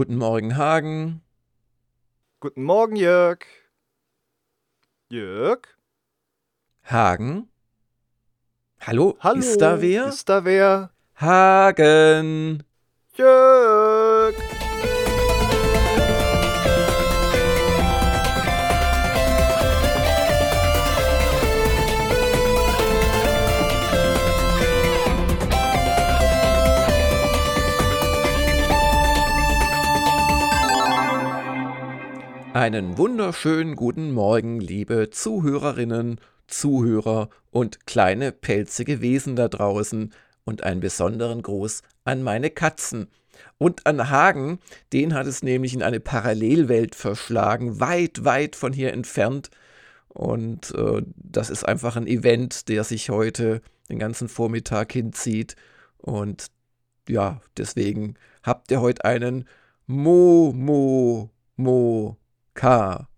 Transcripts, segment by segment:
Guten Morgen, Hagen. Guten Morgen, Jörg. Jörg? Hagen? Hallo? Hallo? Ist da wer? Ist da wer? Hagen! Jörg! Einen wunderschönen guten Morgen, liebe Zuhörerinnen, Zuhörer und kleine pelzige Wesen da draußen und einen besonderen Gruß an meine Katzen. Und an Hagen, den hat es nämlich in eine Parallelwelt verschlagen, weit, weit von hier entfernt. Und äh, das ist einfach ein Event, der sich heute den ganzen Vormittag hinzieht. Und ja, deswegen habt ihr heute einen Mo, Mo, Mo, K.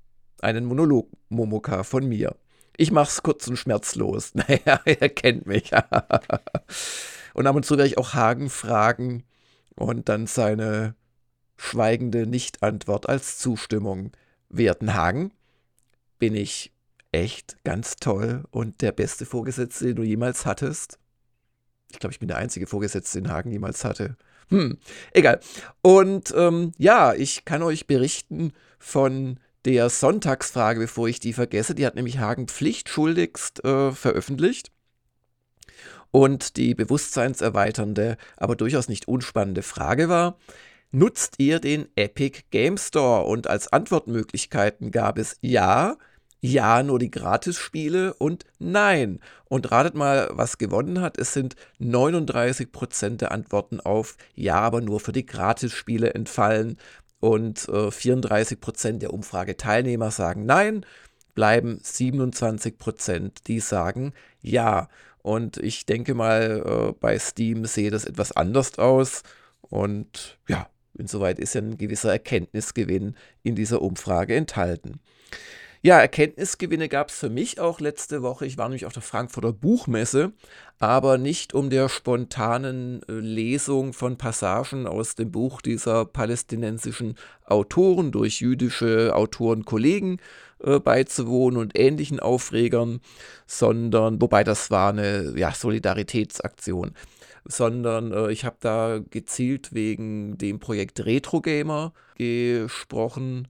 Einen Monolog Momoka von mir. Ich mach's kurz und schmerzlos. Naja, er kennt mich. und ab und zu werde ich auch Hagen fragen und dann seine schweigende Nichtantwort als Zustimmung werten. Hagen, bin ich echt ganz toll und der beste Vorgesetzte, den du jemals hattest? Ich glaube, ich bin der einzige Vorgesetzte, den Hagen jemals hatte. Hm, egal. Und ähm, ja, ich kann euch berichten von der Sonntagsfrage, bevor ich die vergesse. Die hat nämlich Hagen pflichtschuldigst äh, veröffentlicht. Und die bewusstseinserweiternde, aber durchaus nicht unspannende Frage war, nutzt ihr den Epic Game Store? Und als Antwortmöglichkeiten gab es Ja, ja, nur die Gratisspiele und Nein. Und ratet mal, was gewonnen hat. Es sind 39% der Antworten auf Ja, aber nur für die Gratisspiele entfallen. Und äh, 34% der Umfrageteilnehmer sagen Nein, bleiben 27%, die sagen Ja. Und ich denke mal, äh, bei Steam sehe das etwas anders aus. Und ja, insoweit ist ja ein gewisser Erkenntnisgewinn in dieser Umfrage enthalten. Ja, Erkenntnisgewinne gab es für mich auch letzte Woche. Ich war nämlich auf der Frankfurter Buchmesse, aber nicht um der spontanen äh, Lesung von Passagen aus dem Buch dieser palästinensischen Autoren durch jüdische Autorenkollegen äh, beizuwohnen und ähnlichen Aufregern, sondern, wobei das war eine ja, Solidaritätsaktion sondern äh, ich habe da gezielt wegen dem Projekt Retro Gamer gesprochen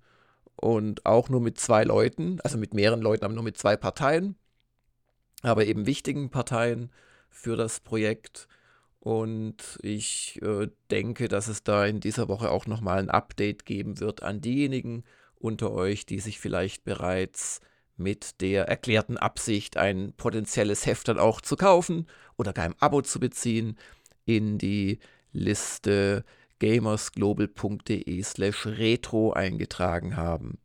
und auch nur mit zwei Leuten, also mit mehreren Leuten, aber nur mit zwei Parteien, aber eben wichtigen Parteien für das Projekt. Und ich äh, denke, dass es da in dieser Woche auch nochmal ein Update geben wird an diejenigen unter euch, die sich vielleicht bereits mit der erklärten Absicht, ein potenzielles Heft dann auch zu kaufen oder gar im Abo zu beziehen, in die Liste gamersglobal.de slash retro eingetragen haben.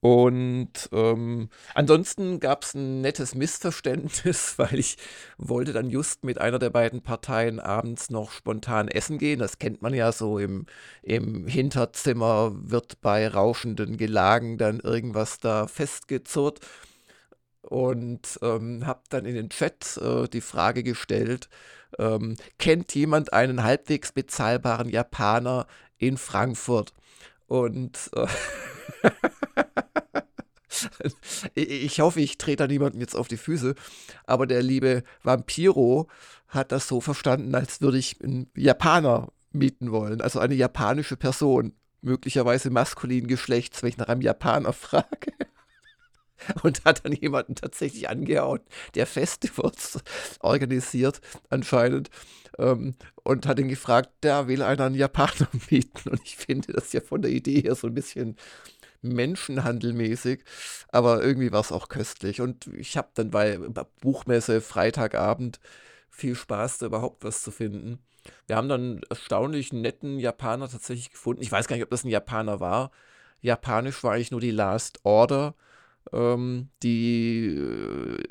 Und ähm, ansonsten gab es ein nettes Missverständnis, weil ich wollte dann just mit einer der beiden Parteien abends noch spontan essen gehen. Das kennt man ja so im, im Hinterzimmer, wird bei rauschenden Gelagen dann irgendwas da festgezurrt. Und ähm, habe dann in den Chat äh, die Frage gestellt, ähm, kennt jemand einen halbwegs bezahlbaren Japaner in Frankfurt? Und äh, ich hoffe, ich trete da niemandem jetzt auf die Füße, aber der liebe Vampiro hat das so verstanden, als würde ich einen Japaner mieten wollen, also eine japanische Person, möglicherweise maskulinen Geschlechts, wenn ich nach einem Japaner frage und hat dann jemanden tatsächlich angehauen, der Festivals organisiert anscheinend ähm, und hat ihn gefragt, der will einen Japaner mieten und ich finde das ja von der Idee her so ein bisschen menschenhandelmäßig, aber irgendwie war es auch köstlich und ich habe dann bei Buchmesse Freitagabend viel Spaß, da überhaupt was zu finden. Wir haben dann erstaunlich netten Japaner tatsächlich gefunden. Ich weiß gar nicht, ob das ein Japaner war. Japanisch war eigentlich nur die Last Order ähm, die äh,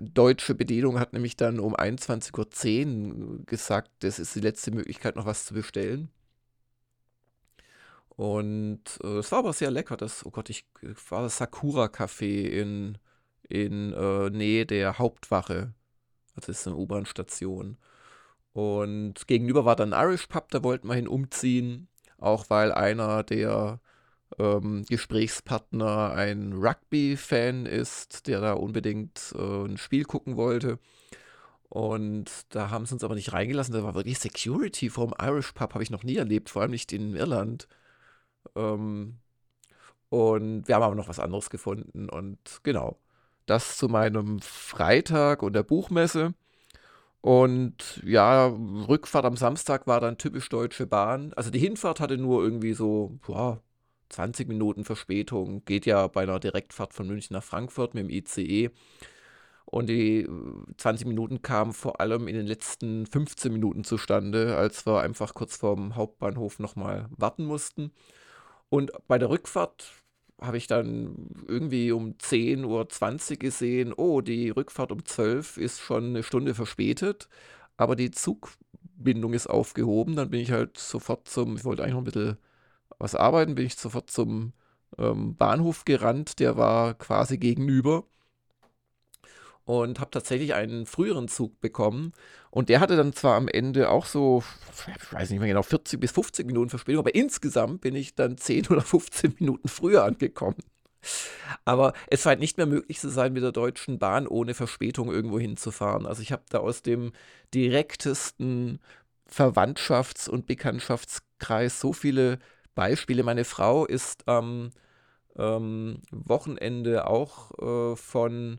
deutsche Bedienung hat nämlich dann um 21.10 Uhr gesagt, das ist die letzte Möglichkeit, noch was zu bestellen. Und äh, es war aber sehr lecker. Das, oh Gott, ich war das Sakura Café in, in äh, Nähe der Hauptwache. Also das ist eine U-Bahn-Station. Und gegenüber war dann Irish Pub, da wollten wir hin umziehen. auch weil einer der ähm, Gesprächspartner ein Rugby-Fan ist, der da unbedingt äh, ein Spiel gucken wollte. Und da haben sie uns aber nicht reingelassen. Da war wirklich Security vom Irish Pub, habe ich noch nie erlebt, vor allem nicht in Irland. Ähm, und wir haben aber noch was anderes gefunden. Und genau, das zu meinem Freitag und der Buchmesse. Und ja, Rückfahrt am Samstag war dann typisch Deutsche Bahn. Also die Hinfahrt hatte nur irgendwie so boah, 20 Minuten Verspätung. Geht ja bei einer Direktfahrt von München nach Frankfurt mit dem ICE. Und die 20 Minuten kamen vor allem in den letzten 15 Minuten zustande, als wir einfach kurz vorm Hauptbahnhof nochmal warten mussten. Und bei der Rückfahrt habe ich dann irgendwie um 10.20 Uhr gesehen, oh, die Rückfahrt um 12 Uhr ist schon eine Stunde verspätet, aber die Zugbindung ist aufgehoben. Dann bin ich halt sofort zum, ich wollte eigentlich noch ein bisschen was arbeiten, bin ich sofort zum ähm, Bahnhof gerannt, der war quasi gegenüber und habe tatsächlich einen früheren Zug bekommen. Und der hatte dann zwar am Ende auch so, ich weiß nicht mehr genau, 40 bis 50 Minuten Verspätung, aber insgesamt bin ich dann 10 oder 15 Minuten früher angekommen. Aber es scheint nicht mehr möglich zu sein, mit der Deutschen Bahn ohne Verspätung irgendwo hinzufahren. Also ich habe da aus dem direktesten Verwandtschafts- und Bekanntschaftskreis so viele Beispiele. Meine Frau ist am ähm, Wochenende auch äh, von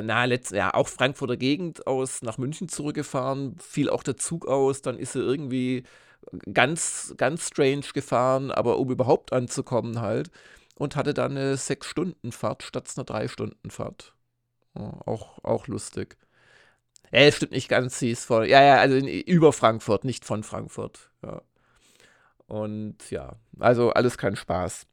na, letzt, ja, auch Frankfurter Gegend aus nach München zurückgefahren, fiel auch der Zug aus, dann ist er irgendwie ganz, ganz strange gefahren, aber um überhaupt anzukommen halt und hatte dann eine sechs Stunden Fahrt statt einer drei Stunden Fahrt. Ja, auch, auch lustig. Ja, stimmt nicht ganz, sie ist von, ja, ja, also in, über Frankfurt, nicht von Frankfurt, ja. Und ja, also alles kein Spaß.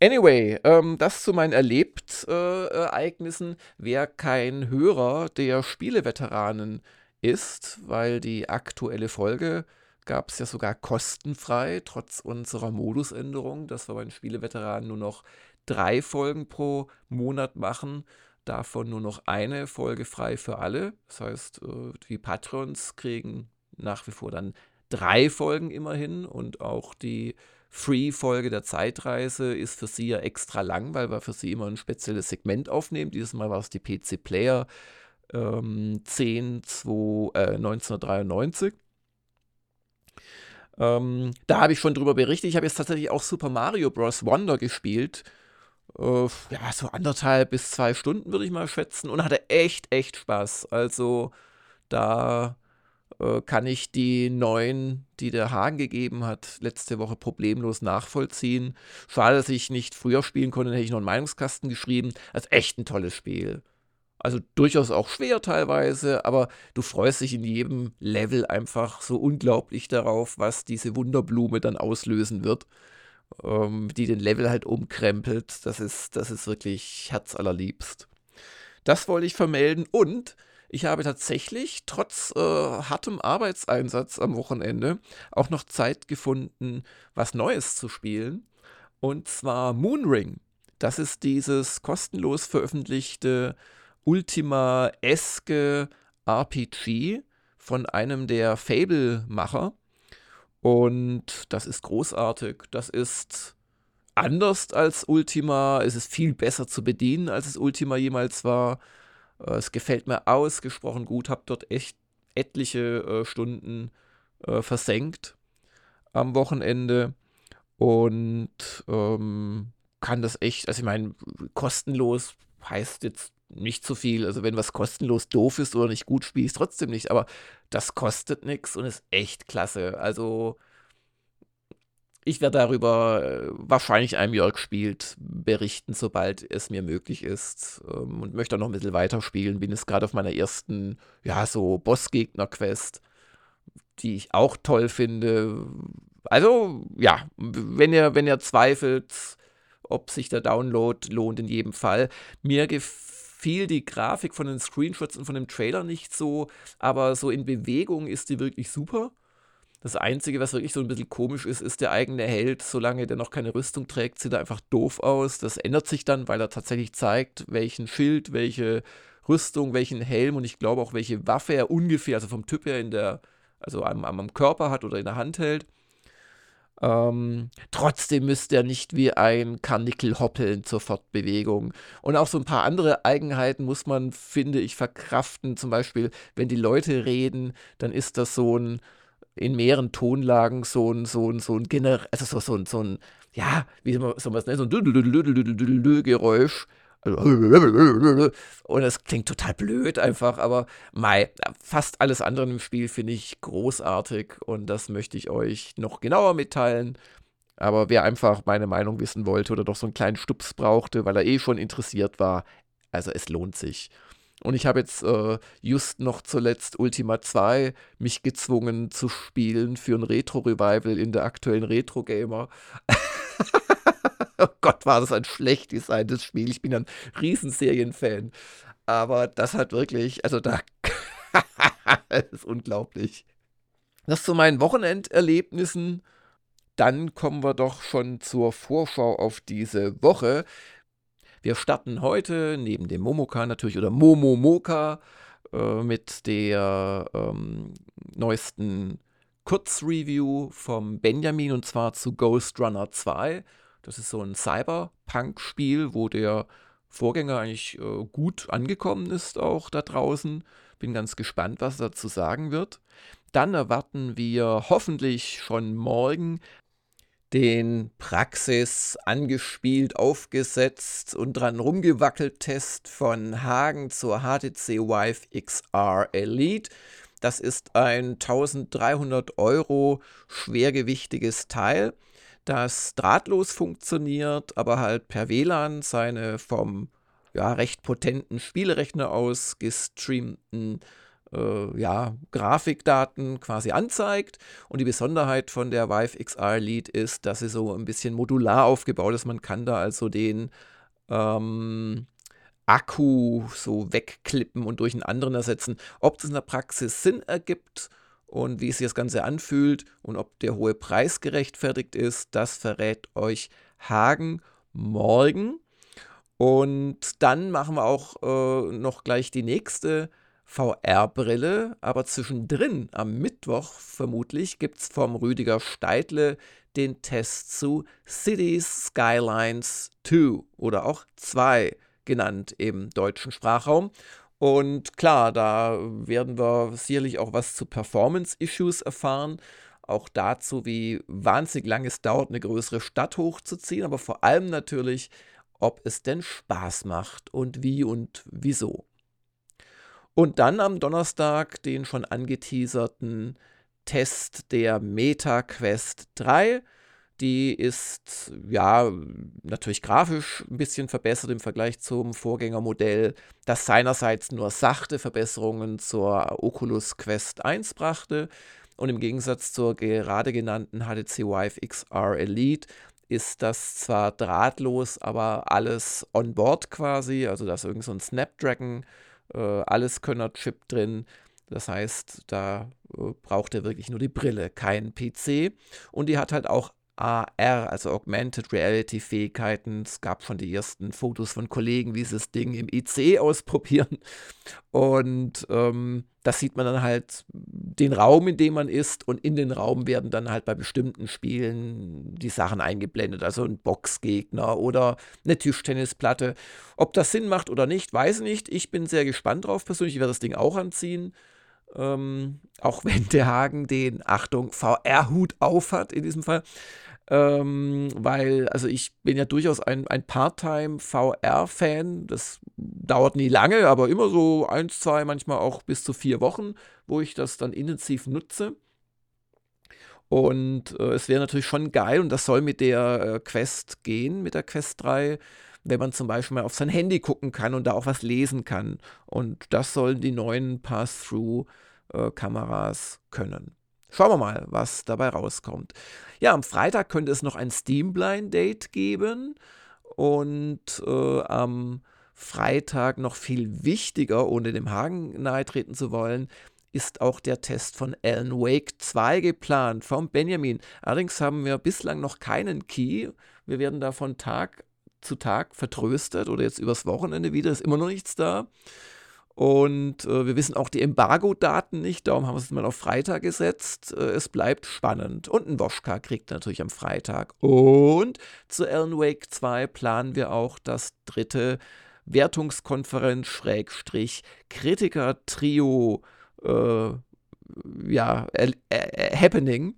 Anyway, ähm, das zu meinen Erlebt-Ereignissen. Äh, Wer kein Hörer der Spieleveteranen ist, weil die aktuelle Folge gab es ja sogar kostenfrei, trotz unserer Modusänderung, dass wir bei den Spieleveteranen nur noch drei Folgen pro Monat machen, davon nur noch eine Folge frei für alle. Das heißt, äh, die Patrons kriegen nach wie vor dann drei Folgen immerhin und auch die Free-Folge der Zeitreise ist für sie ja extra lang, weil wir für sie immer ein spezielles Segment aufnehmen. Dieses Mal war es die PC Player ähm, 10 2, äh, 1993. Ähm, da habe ich schon drüber berichtet. Ich habe jetzt tatsächlich auch Super Mario Bros. Wonder gespielt. Äh, ja, so anderthalb bis zwei Stunden würde ich mal schätzen und hatte echt, echt Spaß. Also da kann ich die neuen, die der Hagen gegeben hat, letzte Woche problemlos nachvollziehen. Schade, dass ich nicht früher spielen konnte, dann hätte ich noch einen Meinungskasten geschrieben. Das ist echt ein tolles Spiel. Also durchaus auch schwer teilweise, aber du freust dich in jedem Level einfach so unglaublich darauf, was diese Wunderblume dann auslösen wird, ähm, die den Level halt umkrempelt. Das ist, das ist wirklich herzallerliebst. Das wollte ich vermelden und ich habe tatsächlich trotz äh, hartem Arbeitseinsatz am Wochenende auch noch Zeit gefunden, was Neues zu spielen. Und zwar Moonring. Das ist dieses kostenlos veröffentlichte Ultima-eske RPG von einem der Fable-Macher. Und das ist großartig. Das ist anders als Ultima. Es ist viel besser zu bedienen, als es Ultima jemals war. Äh, es gefällt mir ausgesprochen gut, habe dort echt etliche äh, Stunden äh, versenkt am Wochenende und ähm, kann das echt, also ich meine, kostenlos heißt jetzt nicht so viel. Also wenn was kostenlos doof ist oder nicht gut spielst, trotzdem nicht. Aber das kostet nichts und ist echt klasse. Also ich werde darüber äh, wahrscheinlich einem Jörg spielt berichten, sobald es mir möglich ist. Ähm, und möchte auch noch ein bisschen weiterspielen. Bin jetzt gerade auf meiner ersten, ja, so Bossgegner-Quest, die ich auch toll finde. Also, ja, wenn ihr, wenn ihr zweifelt, ob sich der Download lohnt, in jedem Fall. Mir gefiel die Grafik von den Screenshots und von dem Trailer nicht so, aber so in Bewegung ist die wirklich super. Das Einzige, was wirklich so ein bisschen komisch ist, ist der eigene Held. Solange der noch keine Rüstung trägt, sieht er einfach doof aus. Das ändert sich dann, weil er tatsächlich zeigt, welchen Schild, welche Rüstung, welchen Helm und ich glaube auch, welche Waffe er ungefähr, also vom Typ her in der, also am, am Körper hat oder in der Hand hält. Ähm, trotzdem müsste er nicht wie ein Karnickel hoppeln zur Fortbewegung. Und auch so ein paar andere Eigenheiten muss man, finde ich, verkraften. Zum Beispiel, wenn die Leute reden, dann ist das so ein in mehreren Tonlagen so ein, so ein, so ein Gener also so, so, so ein, ja, wie soll man es nennen, so ein Geräusch. Und es klingt total blöd einfach, aber mei, fast alles andere im Spiel finde ich großartig und das möchte ich euch noch genauer mitteilen. Aber wer einfach meine Meinung wissen wollte oder doch so einen kleinen Stups brauchte, weil er eh schon interessiert war, also es lohnt sich. Und ich habe jetzt äh, just noch zuletzt Ultima 2 mich gezwungen zu spielen für ein Retro-Revival in der aktuellen Retro-Gamer. oh Gott, war das ein schlecht designtes Spiel. Ich bin ein Riesenserien-Fan. Aber das hat wirklich, also da, das ist unglaublich. Das zu meinen Wochenenderlebnissen. Dann kommen wir doch schon zur Vorschau auf diese Woche. Wir starten heute neben dem Momoka natürlich oder Momomoka äh, mit der ähm, neuesten Kurzreview vom Benjamin und zwar zu Ghost Runner 2. Das ist so ein Cyberpunk-Spiel, wo der Vorgänger eigentlich äh, gut angekommen ist, auch da draußen. Bin ganz gespannt, was er dazu sagen wird. Dann erwarten wir hoffentlich schon morgen den Praxis angespielt, aufgesetzt und dran rumgewackelt Test von Hagen zur HTC Vive XR Elite. Das ist ein 1300 Euro schwergewichtiges Teil, das drahtlos funktioniert, aber halt per WLAN seine vom ja, recht potenten Spielerechner aus gestreamten äh, ja, Grafikdaten quasi anzeigt. Und die Besonderheit von der Vive XR Elite ist, dass sie so ein bisschen modular aufgebaut ist. Man kann da also den ähm, Akku so wegklippen und durch einen anderen ersetzen. Ob das in der Praxis Sinn ergibt und wie sich das Ganze anfühlt und ob der hohe Preis gerechtfertigt ist, das verrät euch Hagen morgen. Und dann machen wir auch äh, noch gleich die nächste VR-Brille, aber zwischendrin am Mittwoch vermutlich gibt es vom Rüdiger Steidle den Test zu Cities Skylines 2 oder auch 2 genannt im deutschen Sprachraum. Und klar, da werden wir sicherlich auch was zu Performance-Issues erfahren. Auch dazu, wie wahnsinnig lange es dauert, eine größere Stadt hochzuziehen, aber vor allem natürlich, ob es denn Spaß macht und wie und wieso. Und dann am Donnerstag den schon angeteaserten Test der Meta Quest 3. Die ist ja natürlich grafisch ein bisschen verbessert im Vergleich zum Vorgängermodell, das seinerseits nur sachte Verbesserungen zur Oculus Quest 1 brachte. Und im Gegensatz zur gerade genannten HTC Vive XR Elite ist das zwar drahtlos, aber alles on board quasi, also da ist irgend so ein Snapdragon äh, Alleskönner-Chip drin. Das heißt, da äh, braucht er wirklich nur die Brille, keinen PC. Und die hat halt auch AR, also Augmented Reality Fähigkeiten. Es gab schon die ersten Fotos von Kollegen, wie sie das Ding im IC ausprobieren. Und ähm, das sieht man dann halt den Raum, in dem man ist. Und in den Raum werden dann halt bei bestimmten Spielen die Sachen eingeblendet. Also ein Boxgegner oder eine Tischtennisplatte. Ob das Sinn macht oder nicht, weiß ich nicht. Ich bin sehr gespannt drauf persönlich. Ich werde das Ding auch anziehen. Ähm, auch wenn der Hagen den, Achtung, VR-Hut aufhat in diesem Fall. Ähm, weil, also ich bin ja durchaus ein, ein Part-Time-VR-Fan. Das dauert nie lange, aber immer so eins, zwei, manchmal auch bis zu vier Wochen, wo ich das dann intensiv nutze. Und äh, es wäre natürlich schon geil, und das soll mit der äh, Quest gehen, mit der Quest 3, wenn man zum Beispiel mal auf sein Handy gucken kann und da auch was lesen kann. Und das sollen die neuen Pass-Through-Kameras können. Schauen wir mal, was dabei rauskommt. Ja, am Freitag könnte es noch ein Steam Blind Date geben und äh, am Freitag noch viel wichtiger, ohne dem Hagen nahe treten zu wollen, ist auch der Test von Alan Wake 2 geplant vom Benjamin. Allerdings haben wir bislang noch keinen Key. Wir werden da von Tag zu Tag vertröstet oder jetzt übers Wochenende wieder, ist immer noch nichts da. Und äh, wir wissen auch die Embargo-Daten nicht, darum haben wir es mal auf Freitag gesetzt. Äh, es bleibt spannend. Und ein Woschka kriegt natürlich am Freitag. Und zu Alan Wake 2 planen wir auch das dritte Wertungskonferenz Schrägstrich Kritiker Trio äh, ja, Happening.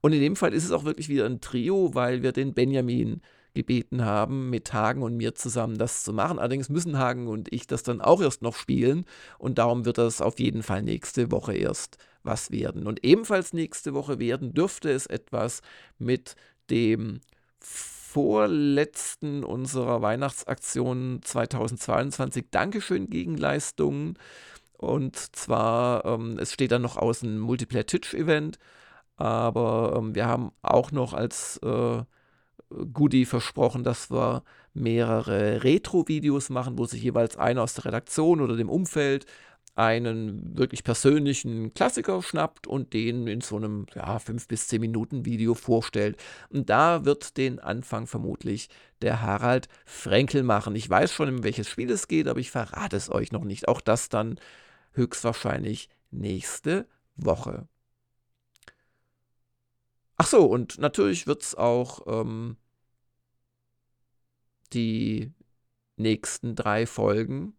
Und in dem Fall ist es auch wirklich wieder ein Trio, weil wir den Benjamin gebeten haben, mit Hagen und mir zusammen das zu machen. Allerdings müssen Hagen und ich das dann auch erst noch spielen und darum wird das auf jeden Fall nächste Woche erst was werden. Und ebenfalls nächste Woche werden dürfte es etwas mit dem vorletzten unserer Weihnachtsaktion 2022 Dankeschön Gegenleistungen. Und zwar, ähm, es steht dann noch aus ein Multiplayer-Titch-Event, aber ähm, wir haben auch noch als äh, Goodie versprochen, dass wir mehrere Retro-Videos machen, wo sich jeweils einer aus der Redaktion oder dem Umfeld einen wirklich persönlichen Klassiker schnappt und den in so einem ja, 5 bis 10 Minuten Video vorstellt. Und da wird den Anfang vermutlich der Harald Frenkel machen. Ich weiß schon, um welches Spiel es geht, aber ich verrate es euch noch nicht. Auch das dann höchstwahrscheinlich nächste Woche. Ach so, und natürlich wird es auch ähm, die nächsten drei Folgen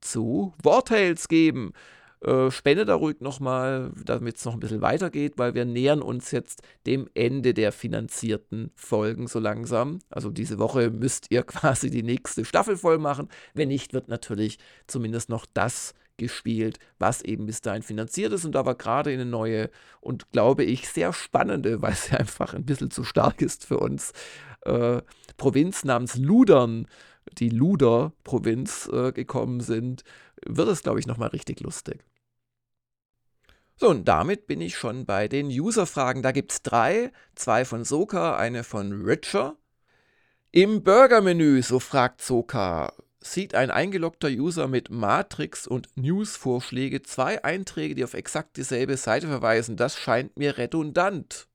zu Wartales geben. Äh, spende da ruhig nochmal, damit es noch ein bisschen weitergeht, weil wir nähern uns jetzt dem Ende der finanzierten Folgen so langsam. Also diese Woche müsst ihr quasi die nächste Staffel voll machen. Wenn nicht, wird natürlich zumindest noch das gespielt, was eben bis dahin finanziert ist. Und da war gerade eine neue und glaube ich sehr spannende, weil sie einfach ein bisschen zu stark ist für uns, äh, Provinz namens Ludern, die Luder-Provinz äh, gekommen sind, wird es, glaube ich, nochmal richtig lustig. So, und damit bin ich schon bei den User-Fragen. Da gibt es drei, zwei von Soka, eine von Richer. Im Burger-Menü, so fragt Soka, sieht ein eingeloggter User mit Matrix und News-Vorschläge zwei Einträge, die auf exakt dieselbe Seite verweisen. Das scheint mir redundant.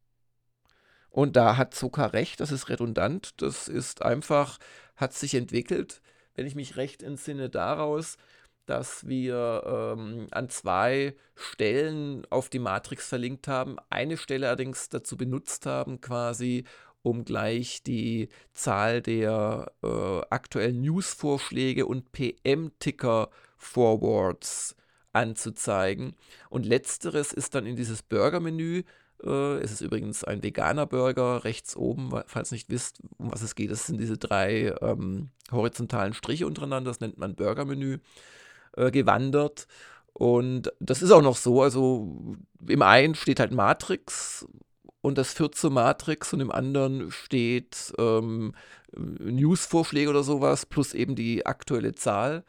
Und da hat Zucker recht, das ist redundant. Das ist einfach, hat sich entwickelt, wenn ich mich recht entsinne, daraus, dass wir ähm, an zwei Stellen auf die Matrix verlinkt haben, eine Stelle allerdings dazu benutzt haben, quasi um gleich die Zahl der äh, aktuellen News-Vorschläge und PM-Ticker-Forwards anzuzeigen. Und letzteres ist dann in dieses Burger-Menü. Äh, es ist übrigens ein veganer Burger rechts oben, falls nicht wisst, um was es geht. Das sind diese drei ähm, horizontalen Striche untereinander, das nennt man Burger-Menü, äh, gewandert. Und das ist auch noch so, also im einen steht halt Matrix und das führt zur Matrix und im anderen steht ähm, News-Vorschläge oder sowas plus eben die aktuelle Zahl.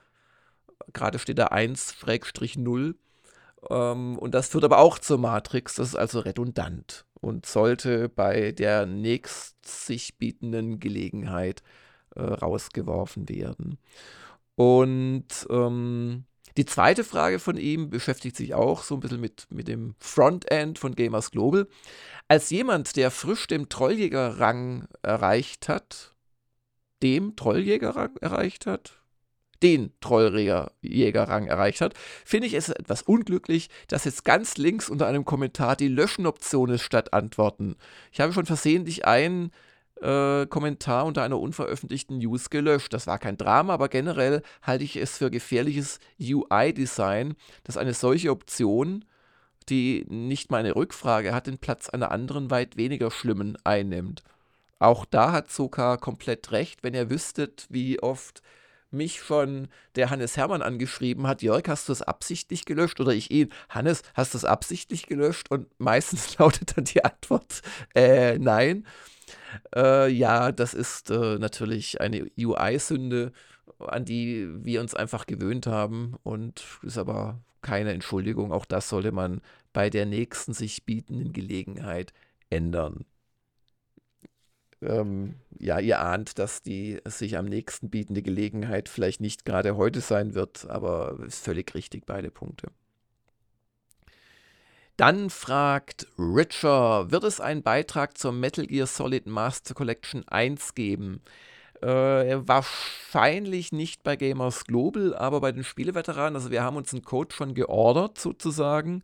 Gerade steht da 1-0. Ähm, und das führt aber auch zur Matrix. Das ist also redundant und sollte bei der nächst sich bietenden Gelegenheit äh, rausgeworfen werden. Und ähm, die zweite Frage von ihm beschäftigt sich auch so ein bisschen mit, mit dem Frontend von Gamers Global. Als jemand, der frisch den Trolljäger-Rang erreicht hat, dem Trolljäger-Rang erreicht hat, den Trolljäger-Rang erreicht hat, finde ich es etwas unglücklich, dass jetzt ganz links unter einem Kommentar die Löschen-Option ist statt Antworten. Ich habe schon versehentlich einen äh, Kommentar unter einer unveröffentlichten News gelöscht. Das war kein Drama, aber generell halte ich es für gefährliches UI-Design, dass eine solche Option, die nicht mal eine Rückfrage hat, den Platz einer anderen weit weniger schlimmen einnimmt. Auch da hat Soka komplett recht, wenn ihr wüsstet, wie oft mich schon der Hannes Hermann angeschrieben hat, Jörg, hast du es absichtlich gelöscht? Oder ich ihn, Hannes, hast du es absichtlich gelöscht? Und meistens lautet dann die Antwort, äh, nein. Äh, ja, das ist äh, natürlich eine UI-Sünde, an die wir uns einfach gewöhnt haben und ist aber keine Entschuldigung. Auch das sollte man bei der nächsten sich bietenden Gelegenheit ändern. Ähm, ja, ihr ahnt, dass die sich am nächsten bietende Gelegenheit vielleicht nicht gerade heute sein wird, aber ist völlig richtig, beide Punkte. Dann fragt Richer, wird es einen Beitrag zur Metal Gear Solid Master Collection 1 geben? Äh, wahrscheinlich nicht bei Gamers Global, aber bei den Spieleveteranen. Also wir haben uns einen Code schon geordert sozusagen.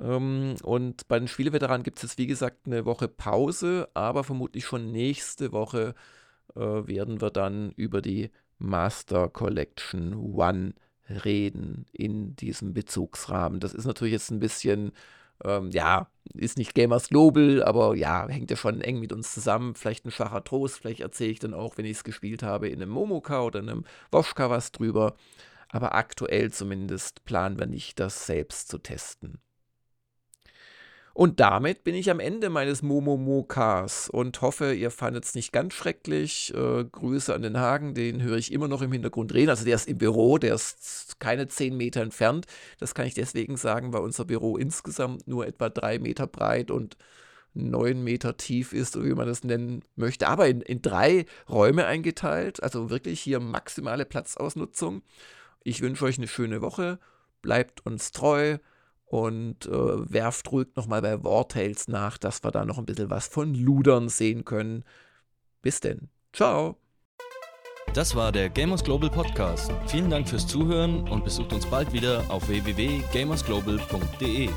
Ähm, und bei den Spieleveteranen gibt es jetzt wie gesagt eine Woche Pause, aber vermutlich schon nächste Woche äh, werden wir dann über die Master Collection One reden in diesem Bezugsrahmen. Das ist natürlich jetzt ein bisschen ähm, ja, ist nicht Gamers Global, aber ja, hängt ja schon eng mit uns zusammen. Vielleicht ein schwacher Trost, vielleicht erzähle ich dann auch, wenn ich es gespielt habe, in einem Momoka oder einem Woschka was drüber. Aber aktuell zumindest planen wir nicht, das selbst zu testen. Und damit bin ich am Ende meines Momomokas und hoffe, ihr fandet es nicht ganz schrecklich. Äh, Grüße an den Hagen, den höre ich immer noch im Hintergrund reden. Also der ist im Büro, der ist keine zehn Meter entfernt. Das kann ich deswegen sagen, weil unser Büro insgesamt nur etwa drei Meter breit und neun Meter tief ist, wie man das nennen möchte, aber in, in drei Räume eingeteilt. Also wirklich hier maximale Platzausnutzung. Ich wünsche euch eine schöne Woche. Bleibt uns treu und äh, werft ruhig nochmal bei Wartales nach, dass wir da noch ein bisschen was von Ludern sehen können. Bis denn. Ciao. Das war der Gamers Global Podcast. Vielen Dank fürs Zuhören und besucht uns bald wieder auf www.gamersglobal.de.